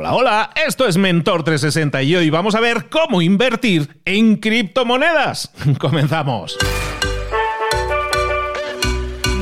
Hola, hola, esto es Mentor 360 y hoy vamos a ver cómo invertir en criptomonedas. Comenzamos.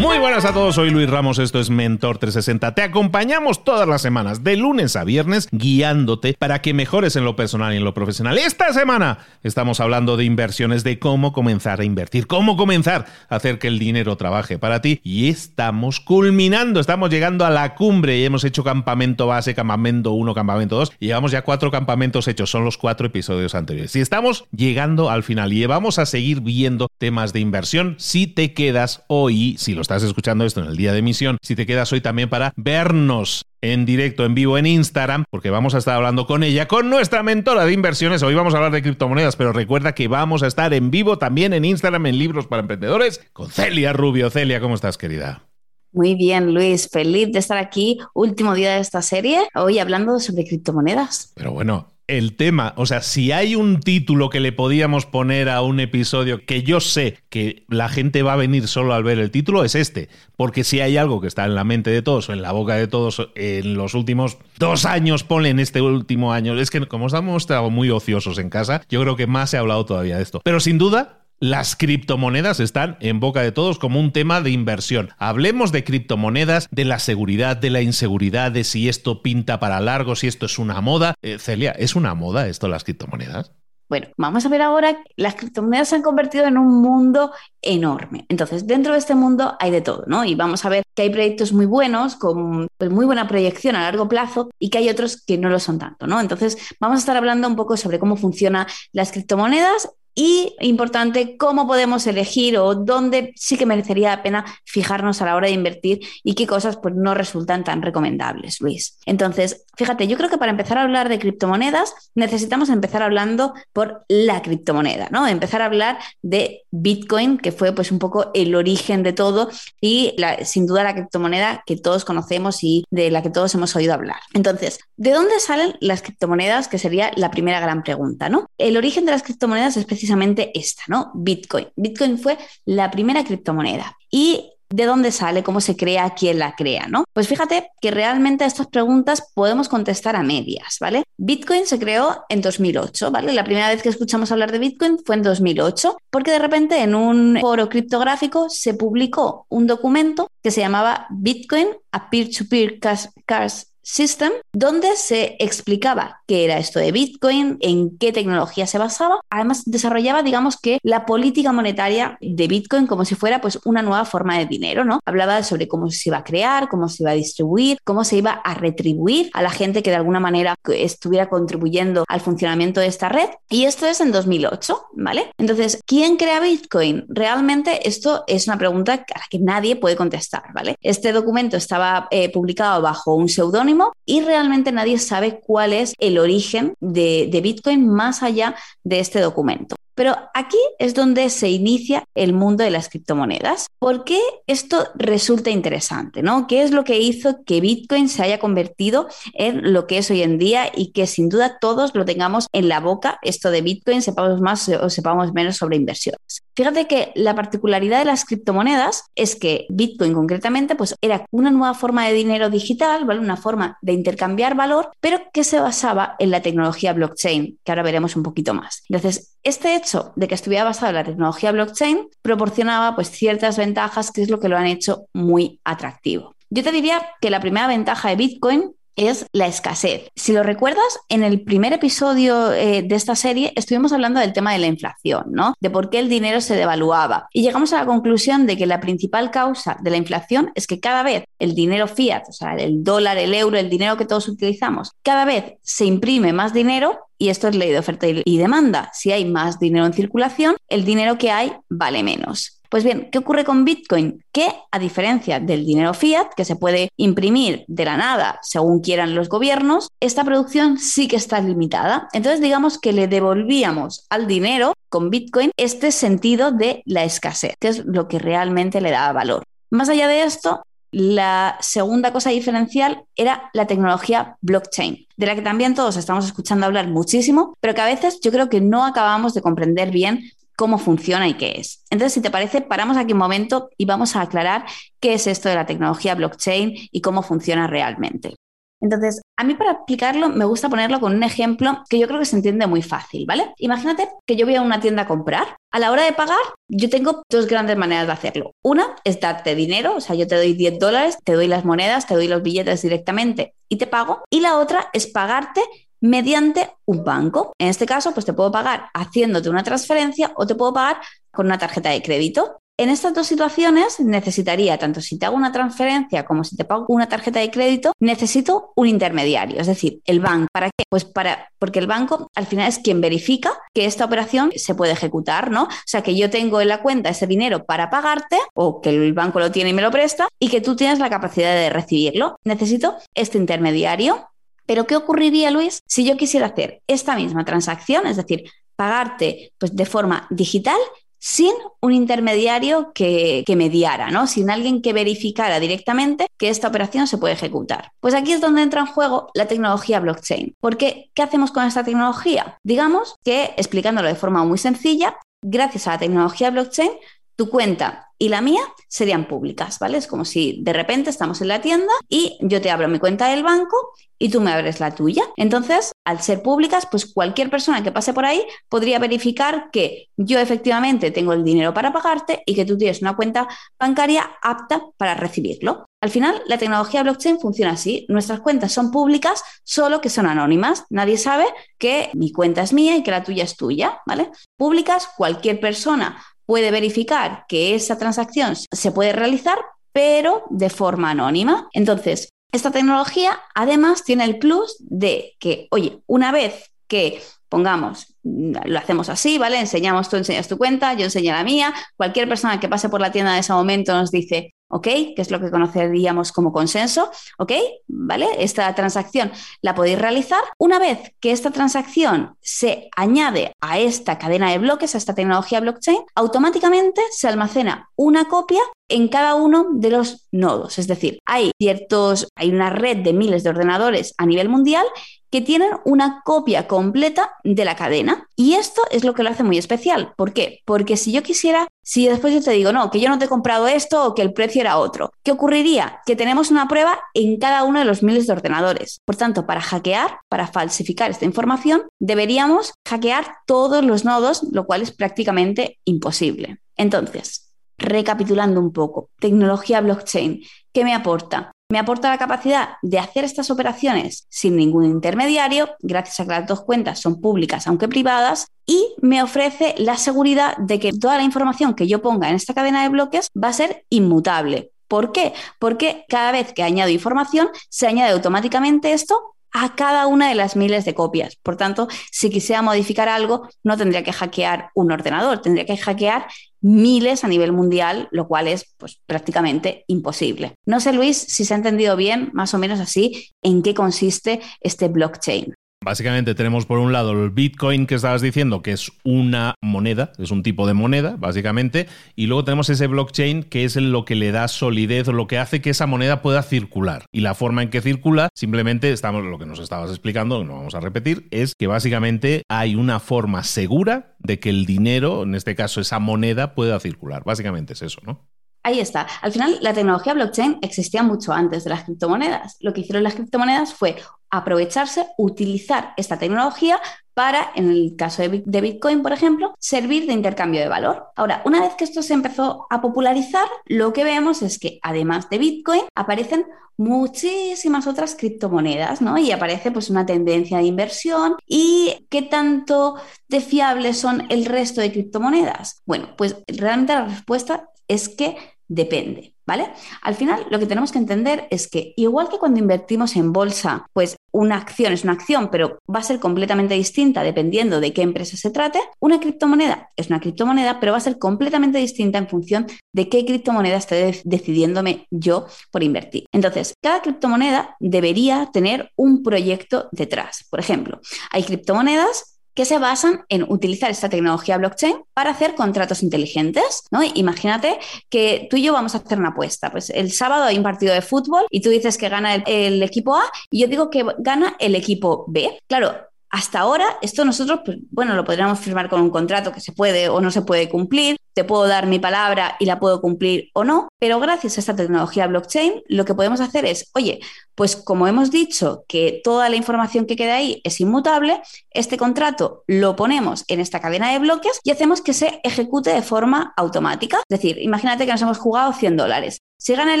Muy buenas a todos, soy Luis Ramos, esto es Mentor 360. Te acompañamos todas las semanas, de lunes a viernes, guiándote para que mejores en lo personal y en lo profesional. Esta semana estamos hablando de inversiones, de cómo comenzar a invertir, cómo comenzar a hacer que el dinero trabaje para ti. Y estamos culminando, estamos llegando a la cumbre y hemos hecho campamento base, campamento 1, campamento 2. Y llevamos ya cuatro campamentos hechos, son los cuatro episodios anteriores. Y estamos llegando al final y vamos a seguir viendo temas de inversión si te quedas hoy, si lo estás escuchando esto en el día de emisión, si te quedas hoy también para vernos en directo, en vivo en Instagram, porque vamos a estar hablando con ella, con nuestra mentora de inversiones. Hoy vamos a hablar de criptomonedas, pero recuerda que vamos a estar en vivo también en Instagram, en Libros para Emprendedores, con Celia Rubio. Celia, ¿cómo estás, querida? Muy bien, Luis. Feliz de estar aquí, último día de esta serie, hoy hablando sobre criptomonedas. Pero bueno, el tema, o sea, si hay un título que le podíamos poner a un episodio que yo sé que la gente va a venir solo al ver el título, es este. Porque si hay algo que está en la mente de todos o en la boca de todos en los últimos dos años, ponle en este último año, es que como estamos muy ociosos en casa, yo creo que más se ha hablado todavía de esto. Pero sin duda, las criptomonedas están en boca de todos como un tema de inversión. Hablemos de criptomonedas, de la seguridad, de la inseguridad, de si esto pinta para largo, si esto es una moda. Eh, Celia, ¿es una moda esto las criptomonedas? Bueno, vamos a ver ahora, las criptomonedas se han convertido en un mundo enorme. Entonces, dentro de este mundo hay de todo, ¿no? Y vamos a ver que hay proyectos muy buenos, con pues, muy buena proyección a largo plazo, y que hay otros que no lo son tanto, ¿no? Entonces, vamos a estar hablando un poco sobre cómo funcionan las criptomonedas y importante, cómo podemos elegir o dónde sí que merecería la pena fijarnos a la hora de invertir y qué cosas pues, no resultan tan recomendables, Luis. Entonces, fíjate, yo creo que para empezar a hablar de criptomonedas necesitamos empezar hablando por la criptomoneda, ¿no? Empezar a hablar de Bitcoin, que fue pues un poco el origen de todo y sin duda la criptomoneda que todos conocemos y de la que todos hemos oído hablar. Entonces, ¿de dónde salen las criptomonedas? Que sería la primera gran pregunta, ¿no? El origen de las criptomonedas es precisamente esta, ¿no? Bitcoin. Bitcoin fue la primera criptomoneda. Y ¿De dónde sale? ¿Cómo se crea? ¿Quién la crea? ¿no? Pues fíjate que realmente a estas preguntas podemos contestar a medias, ¿vale? Bitcoin se creó en 2008, ¿vale? La primera vez que escuchamos hablar de Bitcoin fue en 2008, porque de repente en un foro criptográfico se publicó un documento que se llamaba Bitcoin a Peer-to-Peer Cash System, donde se explicaba qué era esto de Bitcoin, en qué tecnología se basaba. Además, desarrollaba, digamos que, la política monetaria de Bitcoin como si fuera pues una nueva forma de dinero, ¿no? Hablaba sobre cómo se iba a crear, cómo se iba a distribuir, cómo se iba a retribuir a la gente que de alguna manera estuviera contribuyendo al funcionamiento de esta red. Y esto es en 2008, ¿vale? Entonces, ¿quién crea Bitcoin? Realmente esto es una pregunta a la que nadie puede contestar, ¿vale? Este documento estaba eh, publicado bajo un seudónimo y realmente nadie sabe cuál es el origen de, Bitcoin más allá de este documento. Pero aquí es donde se inicia el mundo de las criptomonedas. ¿Por qué esto resulta interesante? ¿no? ¿Qué es lo que hizo que Bitcoin se haya convertido en lo que es hoy en día y que sin duda todos lo tengamos en la boca, esto de Bitcoin, sepamos más o sepamos menos sobre inversiones? Fíjate que la particularidad de las criptomonedas es que Bitcoin concretamente pues era una nueva forma de dinero digital, ¿vale? Una forma de intercambiar valor, pero que se basaba en la tecnología blockchain, que ahora veremos un poquito más. Entonces, este hecho de que estuviera basado en la tecnología blockchain proporcionaba pues ciertas ventajas que es lo que lo han hecho muy atractivo. Yo te diría que la primera ventaja de Bitcoin es la escasez. Si lo recuerdas, en el primer episodio eh, de esta serie estuvimos hablando del tema de la inflación, ¿no? De por qué el dinero se devaluaba. Y llegamos a la conclusión de que la principal causa de la inflación es que cada vez el dinero fiat, o sea, el dólar, el euro, el dinero que todos utilizamos, cada vez se imprime más dinero y esto es ley de oferta y demanda. Si hay más dinero en circulación, el dinero que hay vale menos. Pues bien, ¿qué ocurre con Bitcoin? Que a diferencia del dinero fiat, que se puede imprimir de la nada según quieran los gobiernos, esta producción sí que está limitada. Entonces digamos que le devolvíamos al dinero con Bitcoin este sentido de la escasez, que es lo que realmente le da valor. Más allá de esto, la segunda cosa diferencial era la tecnología blockchain, de la que también todos estamos escuchando hablar muchísimo, pero que a veces yo creo que no acabamos de comprender bien cómo funciona y qué es. Entonces, si te parece, paramos aquí un momento y vamos a aclarar qué es esto de la tecnología blockchain y cómo funciona realmente. Entonces, a mí para explicarlo me gusta ponerlo con un ejemplo que yo creo que se entiende muy fácil, ¿vale? Imagínate que yo voy a una tienda a comprar. A la hora de pagar, yo tengo dos grandes maneras de hacerlo. Una es darte dinero, o sea, yo te doy 10 dólares, te doy las monedas, te doy los billetes directamente y te pago. Y la otra es pagarte mediante un banco. En este caso, pues te puedo pagar haciéndote una transferencia o te puedo pagar con una tarjeta de crédito. En estas dos situaciones necesitaría, tanto si te hago una transferencia como si te pago una tarjeta de crédito, necesito un intermediario, es decir, el banco. ¿Para qué? Pues para, porque el banco al final es quien verifica que esta operación se puede ejecutar, ¿no? O sea, que yo tengo en la cuenta ese dinero para pagarte o que el banco lo tiene y me lo presta y que tú tienes la capacidad de recibirlo. Necesito este intermediario pero ¿qué ocurriría, Luis, si yo quisiera hacer esta misma transacción, es decir, pagarte pues, de forma digital sin un intermediario que, mediara, ¿no? Sin alguien que verificara directamente que esta operación se puede ejecutar. Pues aquí es donde entra en juego la tecnología blockchain. Porque, ¿qué hacemos con esta tecnología? Digamos que, explicándolo de forma muy sencilla, gracias a la tecnología blockchain, tu cuenta y la mía serían públicas, ¿vale? Es como si de repente estamos en la tienda y yo te abro mi cuenta del banco y tú me abres la tuya. Entonces, al ser públicas, pues cualquier persona que pase por ahí podría verificar que yo efectivamente tengo el dinero para pagarte y que tú tienes una cuenta bancaria apta para recibirlo. Al final, la tecnología blockchain funciona así. Nuestras cuentas son públicas, solo que son anónimas. Nadie sabe que mi cuenta es mía y que la tuya es tuya, ¿vale? Públicas, cualquier persona puede verificar que esa transacción se puede realizar, pero de forma anónima. Entonces, esta tecnología además tiene el plus de que, oye, una vez que pongamos, lo hacemos así, ¿vale? Enseñamos, tú enseñas tu cuenta, yo enseño la mía, cualquier persona que pase por la tienda en ese momento nos dice, ¿ok? Que es lo que conoceríamos como consenso, ¿ok? ¿Vale? Esta transacción la podéis realizar. Una vez que esta transacción se añade a esta cadena de bloques, a esta tecnología blockchain, automáticamente se almacena una copia en cada uno de los nodos. Es decir, hay ciertos, hay una red de miles de ordenadores a nivel mundial que tienen una copia completa de la cadena. Y esto es lo que lo hace muy especial. ¿Por qué? Porque si yo quisiera, si después yo te digo, no, que yo no te he comprado esto o que el precio era otro, ¿qué ocurriría? Que tenemos una prueba en cada uno de los miles de ordenadores. Por tanto, para hackear, para falsificar esta información, deberíamos hackear todos los nodos, lo cual es prácticamente imposible. Entonces, recapitulando un poco, tecnología blockchain, ¿qué me aporta? Me aporta la capacidad de hacer estas operaciones sin ningún intermediario, gracias a que las dos cuentas son públicas, aunque privadas, y me ofrece la seguridad de que toda la información que yo ponga en esta cadena de bloques va a ser inmutable. ¿Por qué? Porque cada vez que añado información, se añade automáticamente esto a cada una de las miles de copias. Por tanto, si quisiera modificar algo, no tendría que hackear un ordenador, tendría que hackear miles a nivel mundial, lo cual es pues, prácticamente imposible. No sé, Luis, si se ha entendido bien, más o menos así, en qué consiste este blockchain. Básicamente tenemos por un lado el Bitcoin que estabas diciendo, que es una moneda, es un tipo de moneda, básicamente, y luego tenemos ese blockchain que es lo que le da solidez lo que hace que esa moneda pueda circular. Y la forma en que circula, simplemente estamos, lo que nos estabas explicando, no vamos a repetir, es que básicamente hay una forma segura de que el dinero, en este caso esa moneda, pueda circular. Básicamente es eso, ¿no? Ahí está. Al final, la tecnología blockchain existía mucho antes de las criptomonedas. Lo que hicieron las criptomonedas fue aprovecharse, utilizar esta tecnología para, en el caso de Bitcoin, por ejemplo, servir de intercambio de valor. Ahora, una vez que esto se empezó a popularizar, lo que vemos es que además de Bitcoin aparecen muchísimas otras criptomonedas, ¿no? Y aparece pues una tendencia de inversión y qué tanto de fiables son el resto de criptomonedas. Bueno, pues realmente la respuesta es que depende, ¿vale? Al final lo que tenemos que entender es que igual que cuando invertimos en bolsa, pues una acción es una acción, pero va a ser completamente distinta dependiendo de qué empresa se trate, una criptomoneda es una criptomoneda, pero va a ser completamente distinta en función de qué criptomoneda esté decidiéndome yo por invertir. Entonces, cada criptomoneda debería tener un proyecto detrás. Por ejemplo, hay criptomonedas que se basan en utilizar esta tecnología blockchain para hacer contratos inteligentes, ¿no? Imagínate que tú y yo vamos a hacer una apuesta. Pues el sábado hay un partido de fútbol y tú dices que gana el, el equipo A y yo digo que gana el equipo B. Claro, hasta ahora, esto nosotros, pues, bueno, lo podríamos firmar con un contrato que se puede o no se puede cumplir, te puedo dar mi palabra y la puedo cumplir o no, pero gracias a esta tecnología blockchain, lo que podemos hacer es, oye, pues como hemos dicho que toda la información que queda ahí es inmutable, este contrato lo ponemos en esta cadena de bloques y hacemos que se ejecute de forma automática. Es decir, imagínate que nos hemos jugado 100 dólares. Si gana el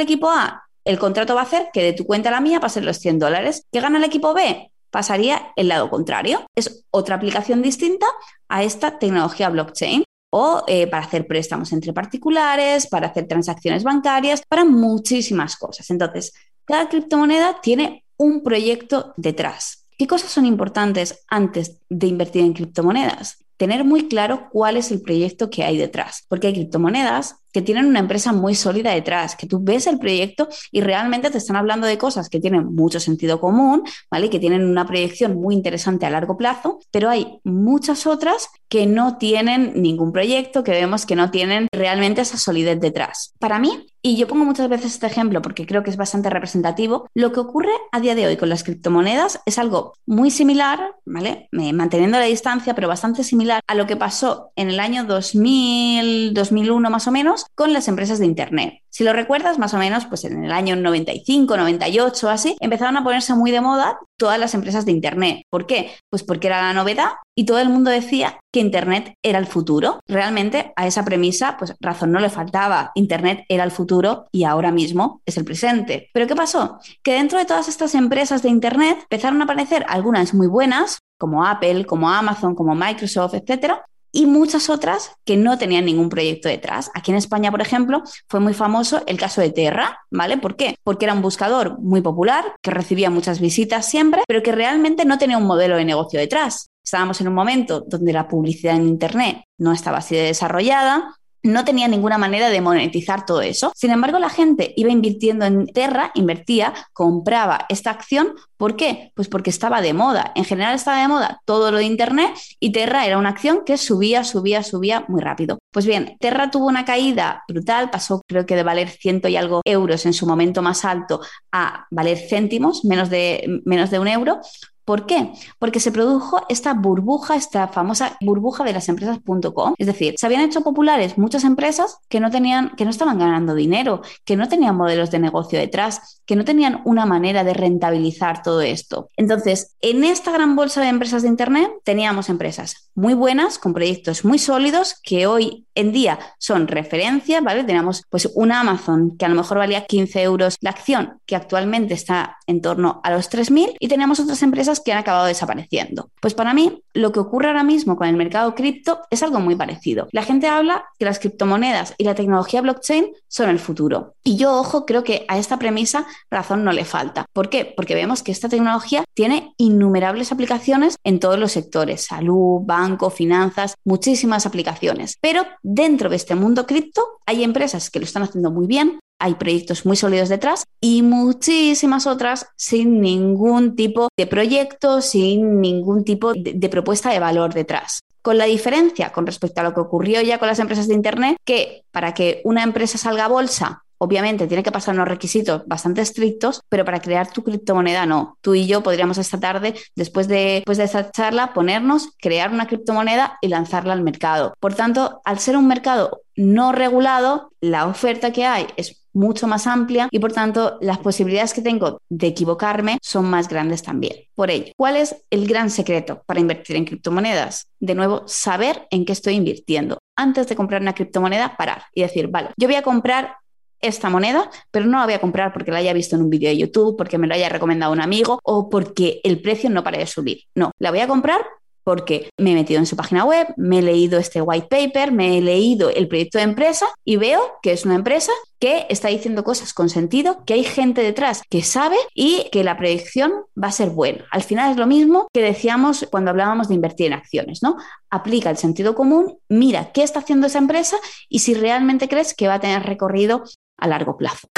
equipo A, el contrato va a hacer que de tu cuenta a la mía pasen los 100 dólares. ¿Que gana el equipo B? Pasaría el lado contrario. Es otra aplicación distinta a esta tecnología blockchain o eh, para hacer préstamos entre particulares, para hacer transacciones bancarias, para muchísimas cosas. Entonces, cada criptomoneda tiene un proyecto detrás. ¿Qué cosas son importantes antes de invertir en criptomonedas? Tener muy claro cuál es el proyecto que hay detrás, porque hay criptomonedas que tienen una empresa muy sólida detrás, que tú ves el proyecto y realmente te están hablando de cosas que tienen mucho sentido común, ¿vale? Que tienen una proyección muy interesante a largo plazo, pero hay muchas otras que no tienen ningún proyecto, que vemos que no tienen realmente esa solidez detrás. Para mí, y yo pongo muchas veces este ejemplo porque creo que es bastante representativo, lo que ocurre a día de hoy con las criptomonedas es algo muy similar, ¿vale? Manteniendo la distancia, pero bastante similar a lo que pasó en el año 2000, 2001 más o menos, con las empresas de Internet. Si lo recuerdas, más o menos, pues en el año 95, 98, así, empezaron a ponerse muy de moda todas las empresas de Internet. ¿Por qué? Pues porque era la novedad y todo el mundo decía que Internet era el futuro. Realmente a esa premisa, pues razón no le faltaba. Internet era el futuro y ahora mismo es el presente. Pero ¿qué pasó? Que dentro de todas estas empresas de Internet empezaron a aparecer algunas muy buenas, como Apple, como Amazon, como Microsoft, etcétera, y muchas otras que no tenían ningún proyecto detrás. Aquí en España, por ejemplo, fue muy famoso el caso de Terra, ¿vale? ¿Por qué? Porque era un buscador muy popular, que recibía muchas visitas siempre, pero que realmente no tenía un modelo de negocio detrás. Estábamos en un momento donde la publicidad en Internet no estaba así de desarrollada, no tenía ninguna manera de monetizar todo eso. Sin embargo, la gente iba invirtiendo en Terra, invertía, compraba esta acción. ¿Por qué? Pues porque estaba de moda. En general estaba de moda todo lo de Internet y Terra era una acción que subía, subía, subía muy rápido. Pues bien, Terra tuvo una caída brutal, pasó creo que de valer ciento y algo euros en su momento más alto a valer céntimos, menos de, menos de un euro, ¿Por qué? Porque se produjo esta burbuja, esta famosa burbuja de las empresas.com. Es decir, se habían hecho populares muchas empresas que no tenían, que no estaban ganando dinero, que no tenían modelos de negocio detrás, que no tenían una manera de rentabilizar todo esto. Entonces, en esta gran bolsa de empresas de Internet teníamos empresas muy buenas, con proyectos muy sólidos, que hoy en día son referencia, ¿vale? Teníamos pues una Amazon que a lo mejor valía 15 euros la acción, que actualmente está en torno a los 3.000, y tenemos otras empresas que han acabado desapareciendo. Pues para mí, lo que ocurre ahora mismo con el mercado cripto es algo muy parecido. La gente habla que las criptomonedas y la tecnología blockchain son el futuro. Y yo, ojo, creo que a esta premisa razón no le falta. ¿Por qué? Porque vemos que esta tecnología tiene innumerables aplicaciones en todos los sectores, salud, banco, finanzas, muchísimas aplicaciones. Pero dentro de este mundo cripto hay empresas que lo están haciendo muy bien, hay proyectos muy sólidos detrás y muchísimas otras sin ningún tipo de proyecto, sin ningún tipo de, propuesta de valor detrás. Con la diferencia con respecto a lo que ocurrió ya con las empresas de Internet, que para que una empresa salga a bolsa Obviamente tiene que pasar unos requisitos bastante estrictos, pero para crear tu criptomoneda no. Tú y yo podríamos esta tarde, después de, después de esta charla, ponernos, crear una criptomoneda y lanzarla al mercado. Por tanto, al ser un mercado no regulado, la oferta que hay es mucho más amplia y por tanto las posibilidades que tengo de equivocarme son más grandes también. Por ello, ¿cuál es el gran secreto para invertir en criptomonedas? De nuevo, saber en qué estoy invirtiendo. Antes de comprar una criptomoneda, parar y decir, vale, yo voy a comprar esta moneda, pero no la voy a comprar porque la haya visto en un vídeo de YouTube, porque me lo haya recomendado un amigo o porque el precio no para de subir. No, la voy a comprar porque me he metido en su página web, me he leído este white paper, me he leído el proyecto de empresa y veo que es una empresa que está diciendo cosas con sentido, que hay gente detrás que sabe y que la predicción va a ser buena. Al final es lo mismo que decíamos cuando hablábamos de invertir en acciones, ¿no? Aplica el sentido común, mira qué está haciendo esa empresa y si realmente crees que va a tener recorrido a largo plazo.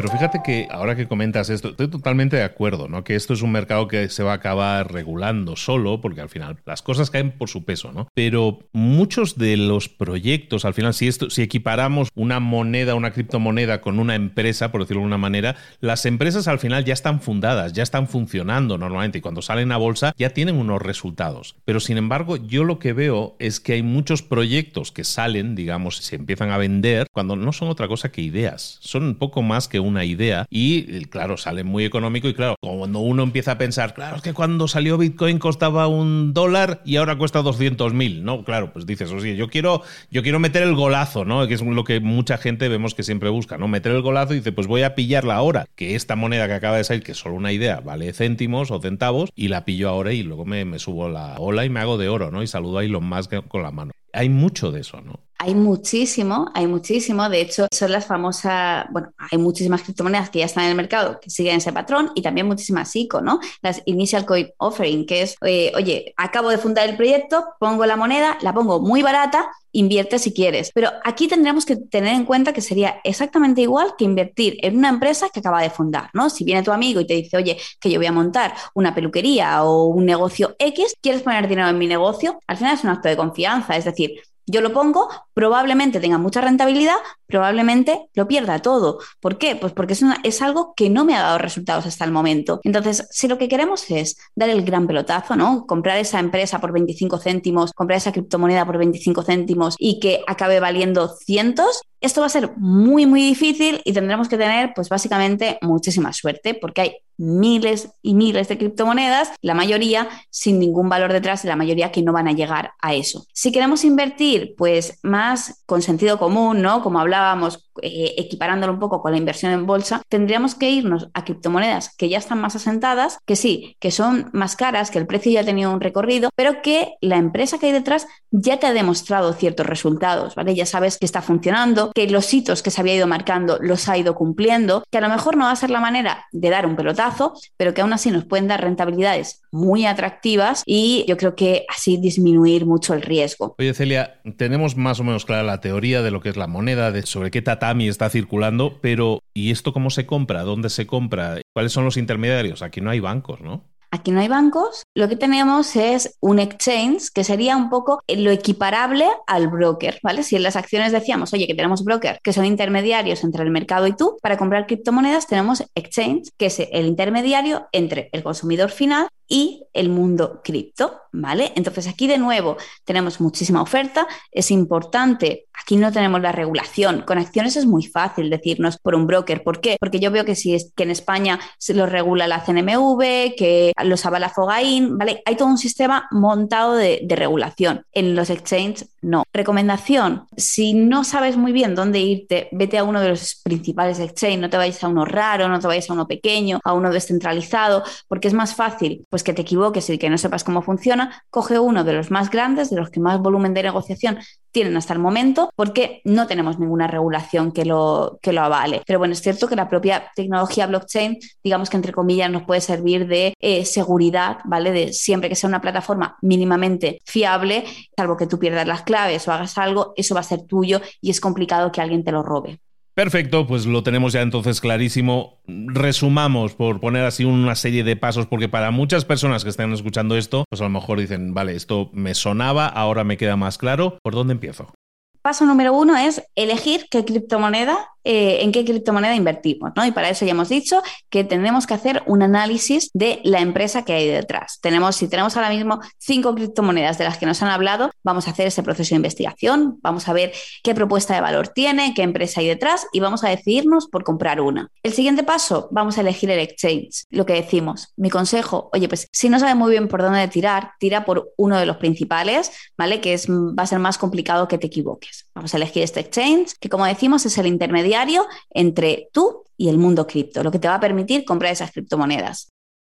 Pero fíjate que ahora que comentas esto, estoy totalmente de acuerdo, ¿no? Que esto es un mercado que se va a acabar regulando solo, porque al final las cosas caen por su peso, ¿no? Pero muchos de los proyectos, al final, si esto, si equiparamos una moneda, una criptomoneda con una empresa, por decirlo de alguna manera, las empresas al final ya están fundadas, ya están funcionando normalmente, y cuando salen a bolsa ya tienen unos resultados. Pero sin embargo, yo lo que veo es que hay muchos proyectos que salen, digamos, se empiezan a vender, cuando no son otra cosa que ideas. Son un poco más que una idea y claro, sale muy económico y claro, cuando uno empieza a pensar, claro, es que cuando salió Bitcoin costaba un dólar y ahora cuesta 200 mil, ¿no? Claro, pues dices, oye, yo quiero, yo quiero meter el golazo, ¿no? Que es lo que mucha gente vemos que siempre busca, ¿no? Meter el golazo y dice, pues voy a pillarla ahora, que esta moneda que acaba de salir, que es solo una idea, vale céntimos o centavos, y la pillo ahora y luego me, me subo la ola y me hago de oro, ¿no? Y saludo a Elon Musk con la mano. Hay mucho de eso, ¿no? Hay muchísimo, hay muchísimo. De hecho, son las famosas, bueno, hay muchísimas criptomonedas que ya están en el mercado que siguen ese patrón y también muchísimas ICO, ¿no? Las Initial Coin Offering, que es, eh, oye, acabo de fundar el proyecto, pongo la moneda, la pongo muy barata, invierte si quieres. Pero aquí tendríamos que tener en cuenta que sería exactamente igual que invertir en una empresa que acaba de fundar, ¿no? Si viene tu amigo y te dice, oye, que yo voy a montar una peluquería o un negocio X, ¿quieres poner dinero en mi negocio? Al final es un acto de confianza, es decir, yo lo pongo, probablemente tenga mucha rentabilidad, probablemente lo pierda todo. ¿Por qué? Pues porque es, es, algo que no me ha dado resultados hasta el momento. Entonces, si lo que queremos es dar el gran pelotazo, ¿no? Comprar esa empresa por 25 céntimos, comprar esa criptomoneda por 25 céntimos y que acabe valiendo cientos, esto va a ser muy, muy difícil y tendremos que tener, pues básicamente, muchísima suerte porque hay miles y miles de criptomonedas, la mayoría sin ningún valor detrás y la mayoría que no van a llegar a eso. Si queremos invertir, pues más con sentido común, ¿no? Como hablábamos, eh, equiparándolo un poco con la inversión en bolsa, tendríamos que irnos a criptomonedas que ya están más asentadas, que sí, que son más caras, que el precio ya ha tenido un recorrido, pero que la empresa que hay detrás ya te ha demostrado ciertos resultados, ¿vale? Ya sabes que está funcionando, que los hitos que se había ido marcando los ha ido cumpliendo, que a lo mejor no va a ser la manera de dar un pelotazo, pero que aún así nos pueden dar rentabilidades muy atractivas y yo creo que así disminuir mucho el riesgo. Oye, Celia, tenemos más o menos clara la teoría de lo que es la moneda, de sobre qué tatami está circulando, pero ¿y esto cómo se compra? ¿Dónde se compra? ¿Cuáles son los intermediarios? Aquí no hay bancos, ¿no? Aquí no hay bancos, lo que tenemos es un exchange que sería un poco lo equiparable al broker, ¿vale? Si en las acciones decíamos, oye, que tenemos broker, que son intermediarios entre el mercado y tú, para comprar criptomonedas tenemos exchange, que es el intermediario entre el consumidor final y el mundo cripto, ¿vale? Entonces aquí de nuevo tenemos muchísima oferta, es importante, aquí no tenemos la regulación, con acciones es muy fácil decirnos por un broker, ¿por qué? Porque yo veo que si es que en España se lo regula la CNMV, que los avala Fogain, ¿vale? Hay todo un sistema montado de regulación. En los exchanges no. Recomendación, si no sabes muy bien dónde irte, vete a uno de los principales exchanges, no te vayas a uno raro, no te vayas a uno pequeño, a uno descentralizado, porque es más fácil, pues que te equivoques y que no sepas cómo funciona, coge uno de los más grandes, de los que más volumen de negociación tienen hasta el momento, porque no tenemos ninguna regulación que lo, que lo avale. Pero bueno, es cierto que la propia tecnología blockchain, digamos que entre comillas, nos puede servir de eh, seguridad, ¿vale? De siempre que sea una plataforma mínimamente fiable, salvo que tú pierdas las claves o hagas algo, eso va a ser tuyo y es complicado que alguien te lo robe. Perfecto, pues lo tenemos ya entonces clarísimo. Resumamos por poner así una serie de pasos, porque para muchas personas que están escuchando esto, pues a lo mejor dicen, vale, esto me sonaba, ahora me queda más claro. ¿Por dónde empiezo? Paso número uno es elegir qué criptomoneda eh, en qué criptomoneda invertimos, ¿no? Y para eso ya hemos dicho que tenemos que hacer un análisis de la empresa que hay detrás. Tenemos, si tenemos ahora mismo cinco criptomonedas de las que nos han hablado, vamos a hacer ese proceso de investigación, vamos a ver qué propuesta de valor tiene, qué empresa hay detrás y vamos a decidirnos por comprar una. El siguiente paso, vamos a elegir el exchange. Lo que decimos, mi consejo, oye, pues si no sabes muy bien por dónde tirar, tira por uno de los principales, ¿vale? Que es, va a ser más complicado que te equivoques. Vamos a elegir este exchange, que como decimos es el intermediario entre tú y el mundo cripto, lo que te va a permitir comprar esas criptomonedas.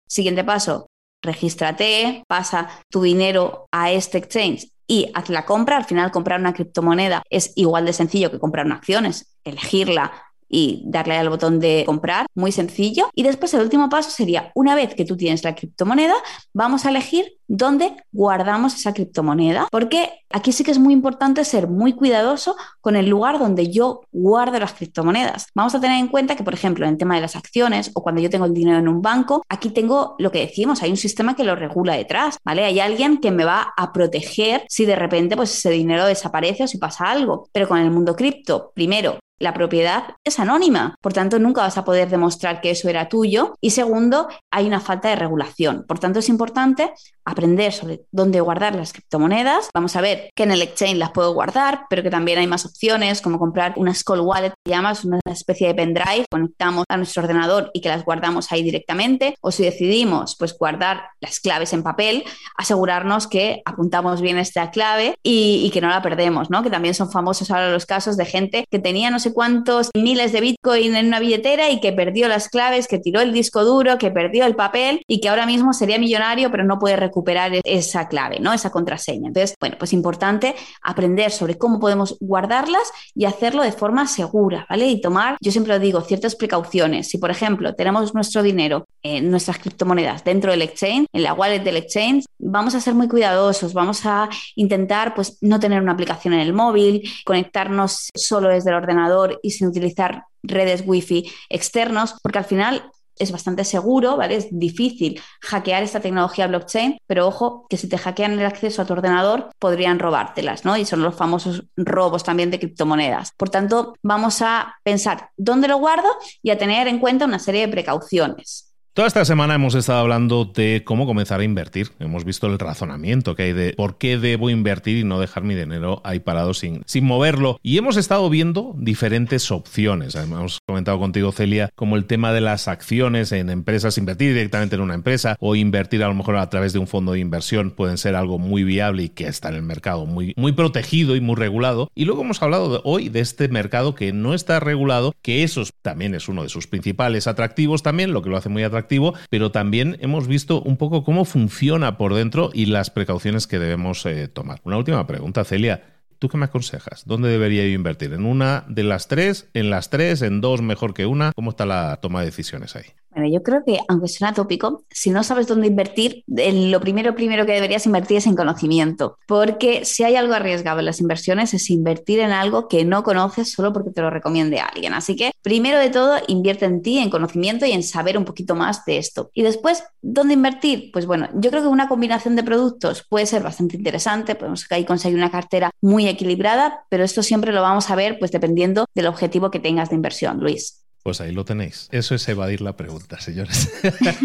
Siguiente paso, regístrate, pasa tu dinero a este exchange y haz la compra. Al final, comprar una criptomoneda es igual de sencillo que comprar una acciones, elegirla y darle al botón de comprar, muy sencillo. Y después el último paso sería, una vez que tú tienes la criptomoneda, vamos a elegir dónde guardamos esa criptomoneda, porque aquí sí que es muy importante ser muy cuidadoso con el lugar donde yo guardo las criptomonedas. Vamos a tener en cuenta que, por ejemplo, en el tema de las acciones o cuando yo tengo el dinero en un banco, aquí tengo lo que decimos, hay un sistema que lo regula detrás, ¿vale? Hay alguien que me va a proteger si de repente pues ese dinero desaparece o si pasa algo. Pero con el mundo cripto, primero, la propiedad es anónima, por tanto nunca vas a poder demostrar que eso era tuyo. Y segundo, hay una falta de regulación. Por tanto, es importante aprender sobre dónde guardar las criptomonedas. Vamos a ver que en el exchange las puedo guardar, pero que también hay más opciones, como comprar una Skull Wallet, que llamas una especie de pendrive, conectamos a nuestro ordenador y que las guardamos ahí directamente. O si decidimos pues guardar las claves en papel, asegurarnos que apuntamos bien esta clave y, que no la perdemos, ¿no? Que también son famosos ahora los casos de gente que tenía no sé cuántos miles de Bitcoin en una billetera y que perdió las claves, que tiró el disco duro, que perdió el papel y que ahora mismo sería millonario, pero no puede recuperar esa clave, ¿no? Esa contraseña. Entonces, bueno, pues importante aprender sobre cómo podemos guardarlas y hacerlo de forma segura, ¿vale? Y tomar, yo siempre lo digo, ciertas precauciones. Si, por ejemplo, tenemos nuestro dinero en nuestras criptomonedas dentro del exchange, en la wallet del exchange, vamos a ser muy cuidadosos, vamos a intentar pues no tener una aplicación en el móvil, conectarnos solo desde el ordenador y sin utilizar redes wifi externos, porque al final es bastante seguro, ¿vale? Es difícil hackear esta tecnología blockchain, pero ojo que si te hackean el acceso a tu ordenador podrían robártelas, ¿no? Y son los famosos robos también de criptomonedas. Por tanto, vamos a pensar dónde lo guardo y a tener en cuenta una serie de precauciones. Toda esta semana hemos estado hablando de cómo comenzar a invertir. Hemos visto el razonamiento que hay de por qué debo invertir y no dejar mi dinero ahí parado sin, sin moverlo. Y hemos estado viendo diferentes opciones. Hemos comentado contigo, Celia, como el tema de las acciones en empresas, invertir directamente en una empresa o invertir a lo mejor a través de un fondo de inversión pueden ser algo muy viable y que está en el mercado muy, muy protegido y muy regulado. Y luego hemos hablado hoy de este mercado que no está regulado, que eso también es uno de sus principales atractivos también, lo que lo hace muy atractivo pero también hemos visto un poco cómo funciona por dentro y las precauciones que debemos eh, tomar. Una última pregunta, Celia. ¿Tú qué me aconsejas? ¿Dónde debería yo invertir? ¿En una de las tres? ¿En las tres? ¿En dos mejor que una? ¿Cómo está la toma de decisiones ahí? Bueno, yo creo que, aunque suena tópico, si no sabes dónde invertir, lo primero, primero que deberías invertir es en conocimiento, porque si hay algo arriesgado en las inversiones es invertir en algo que no conoces solo porque te lo recomiende alguien. Así que, primero de todo, invierte en ti, en conocimiento y en saber un poquito más de esto. Y después, ¿dónde invertir? Pues bueno, yo creo que una combinación de productos puede ser bastante interesante, podemos ahí conseguir una cartera muy equilibrada, pero esto siempre lo vamos a ver pues dependiendo del objetivo que tengas de inversión, Luis. Pues ahí lo tenéis. Eso es evadir la pregunta, señores.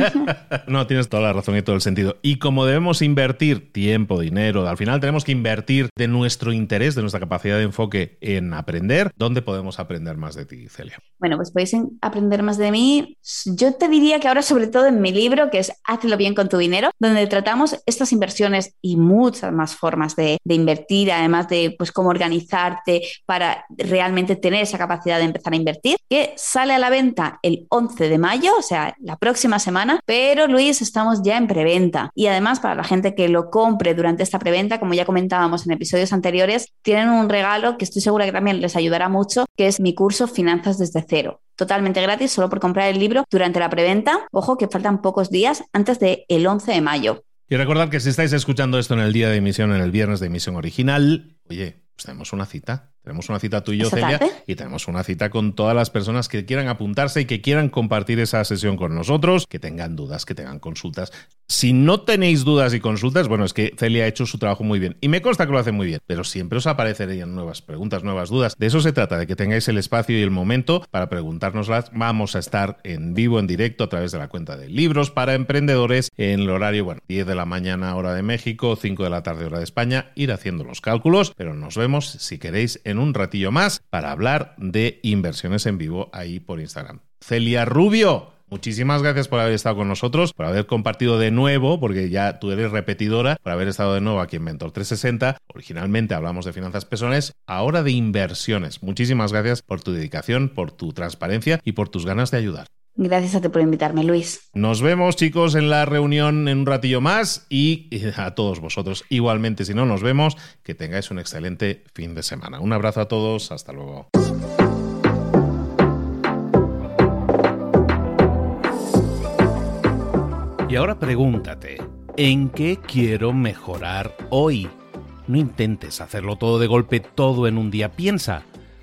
no, tienes toda la razón y todo el sentido. Y como debemos invertir tiempo, dinero, al final tenemos que invertir de nuestro interés, de nuestra capacidad de enfoque en aprender, ¿dónde podemos aprender más de ti, Celia? Bueno, pues podéis aprender más de mí. Yo te diría que ahora sobre todo en mi libro, que es Hazlo bien con tu dinero, donde tratamos estas inversiones y muchas más formas de, invertir, además de pues cómo organizarte para realmente tener esa capacidad de empezar a invertir, que sale a la venta el 11 de mayo, o sea, la próxima semana, pero Luis, estamos ya en preventa. Y además, para la gente que lo compre durante esta preventa, como ya comentábamos en episodios anteriores, tienen un regalo que estoy segura que también les ayudará mucho, que es mi curso Finanzas desde cero totalmente gratis solo por comprar el libro durante la preventa. Ojo que faltan pocos días antes del el 11 de mayo. Y recordad que si estáis escuchando esto en el día de emisión, en el viernes de emisión original, oye, pues tenemos una cita. Tenemos una cita tú y yo, Celia, y tenemos una cita con todas las personas que quieran apuntarse y que quieran compartir esa sesión con nosotros, que tengan dudas, que tengan consultas. Si no tenéis dudas y consultas, bueno, es que Celia ha hecho su trabajo muy bien y me consta que lo hace muy bien, pero siempre os aparecerían nuevas preguntas, nuevas dudas. De eso se trata, de que tengáis el espacio y el momento para preguntárnoslas. Vamos a estar en vivo, en directo, a través de la cuenta de libros para emprendedores en el horario, bueno, 10 de la mañana hora de México, 5 de la tarde hora de España, ir haciendo los cálculos, pero nos vemos si queréis un ratillo más para hablar de inversiones en vivo ahí por Instagram. Celia Rubio. Muchísimas gracias por haber estado con nosotros, por haber compartido de nuevo, porque ya tú eres repetidora, por haber estado de nuevo aquí en Mentor 360. Originalmente hablamos de finanzas personales, ahora de inversiones. Muchísimas gracias por tu dedicación, por tu transparencia y por tus ganas de ayudar. Gracias a ti por invitarme, Luis. Nos vemos, chicos, en la reunión en un ratillo más y eh, a todos vosotros igualmente, si no nos vemos, que tengáis un excelente fin de semana. Un abrazo a todos, hasta luego. Y ahora pregúntate, ¿en qué quiero mejorar hoy? No intentes hacerlo todo de golpe, todo en un día. Piensa.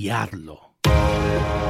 y.